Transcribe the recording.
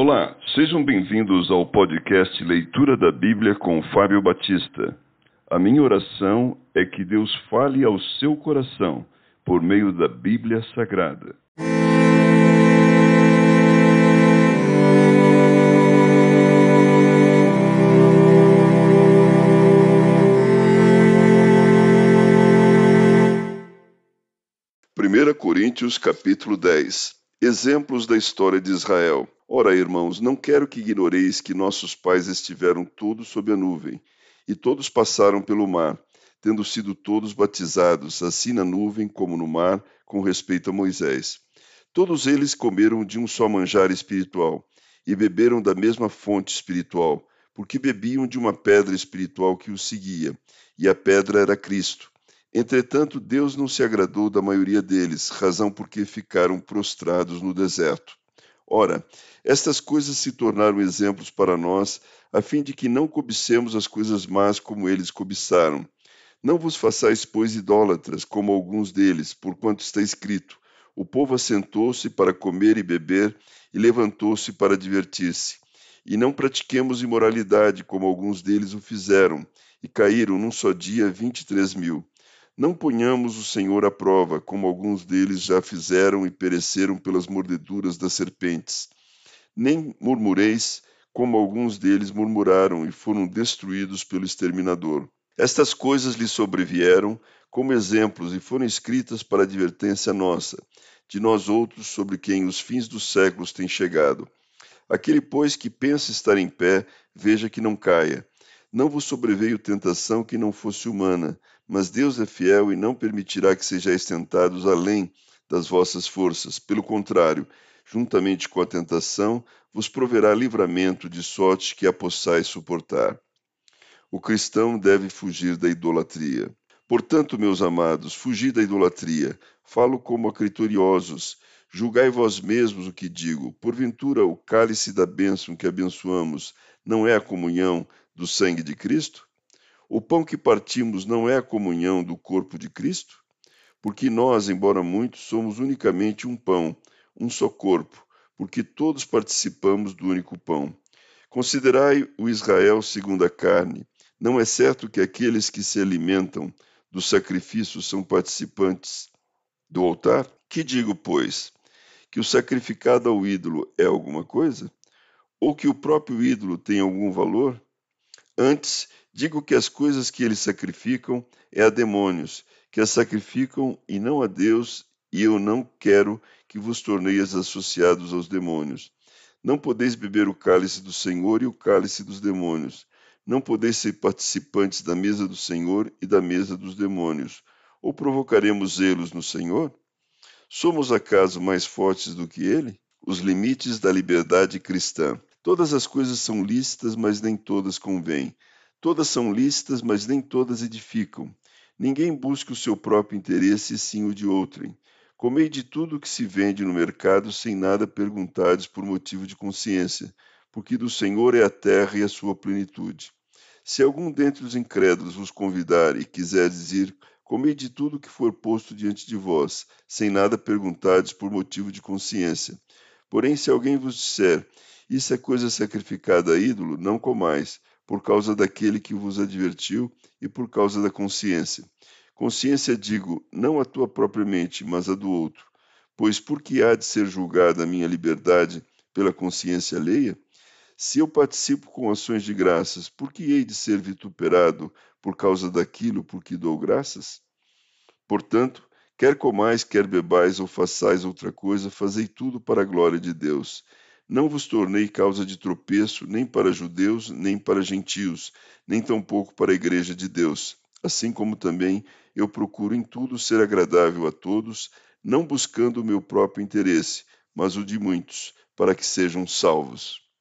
Olá, sejam bem-vindos ao podcast Leitura da Bíblia com Fábio Batista. A minha oração é que Deus fale ao seu coração por meio da Bíblia Sagrada. Primeira Coríntios capítulo 10 Exemplos da história de Israel. Ora, irmãos, não quero que ignoreis que nossos pais estiveram todos sob a nuvem, e todos passaram pelo mar, tendo sido todos batizados, assim na nuvem como no mar, com respeito a Moisés. Todos eles comeram de um só manjar espiritual, e beberam da mesma fonte espiritual, porque bebiam de uma pedra espiritual que os seguia, e a pedra era Cristo. Entretanto, Deus não se agradou da maioria deles, razão porque ficaram prostrados no deserto. Ora, estas coisas se tornaram exemplos para nós, a fim de que não cobicemos as coisas más como eles cobiçaram. Não vos façais, pois, idólatras, como alguns deles, porquanto está escrito: O povo assentou-se para comer e beber, e levantou-se para divertir-se. E não pratiquemos imoralidade, como alguns deles o fizeram, e caíram num só dia vinte e três mil. Não ponhamos o Senhor à prova, como alguns deles já fizeram e pereceram pelas mordeduras das serpentes. Nem murmureis, como alguns deles murmuraram e foram destruídos pelo exterminador. Estas coisas lhe sobrevieram como exemplos e foram escritas para advertência nossa, de nós outros sobre quem os fins dos séculos têm chegado. Aquele, pois, que pensa estar em pé, veja que não caia. Não vos sobreveio tentação que não fosse humana, mas Deus é fiel e não permitirá que sejais tentados além das vossas forças. Pelo contrário, juntamente com a tentação, vos proverá livramento de sorte que a possais suportar. O cristão deve fugir da idolatria. Portanto, meus amados, fugi da idolatria. Falo como acritoriosos. Julgai vós mesmos o que digo. Porventura, o cálice da bênção que abençoamos não é a comunhão do sangue de Cristo? O pão que partimos não é a comunhão do corpo de Cristo? Porque nós, embora muitos, somos unicamente um pão, um só corpo, porque todos participamos do único pão. Considerai o Israel segundo a carne. Não é certo que aqueles que se alimentam do sacrifício são participantes do altar? Que digo, pois? Que o sacrificado ao ídolo é alguma coisa? Ou que o próprio ídolo tem algum valor? Antes, digo que as coisas que eles sacrificam é a demônios, que as sacrificam e não a Deus, e eu não quero que vos torneis associados aos demônios. Não podeis beber o cálice do Senhor e o cálice dos demônios. Não podeis ser participantes da mesa do Senhor e da mesa dos demônios. Ou provocaremos zelos no Senhor? Somos acaso mais fortes do que ele? Os limites da liberdade cristã. Todas as coisas são lícitas, mas nem todas convêm. Todas são lícitas, mas nem todas edificam. Ninguém busca o seu próprio interesse, sim o de outrem. Comei de tudo que se vende no mercado, sem nada perguntares por motivo de consciência, porque do Senhor é a terra e a sua plenitude. Se algum dentre os incrédulos vos convidar e quiser dizer, comei de tudo que for posto diante de vós, sem nada perguntares por motivo de consciência. Porém, se alguém vos disser, isso é coisa sacrificada a ídolo, não comais, por causa daquele que vos advertiu e por causa da consciência. Consciência, digo, não a tua propriamente, mas a do outro. Pois por que há de ser julgada a minha liberdade pela consciência alheia? Se eu participo com ações de graças, por que hei de ser vituperado por causa daquilo por que dou graças? Portanto, quer comais, quer bebais ou façais outra coisa, fazei tudo para a glória de Deus. Não vos tornei causa de tropeço nem para judeus, nem para gentios, nem tampouco para a igreja de Deus. Assim como também eu procuro em tudo ser agradável a todos, não buscando o meu próprio interesse, mas o de muitos, para que sejam salvos.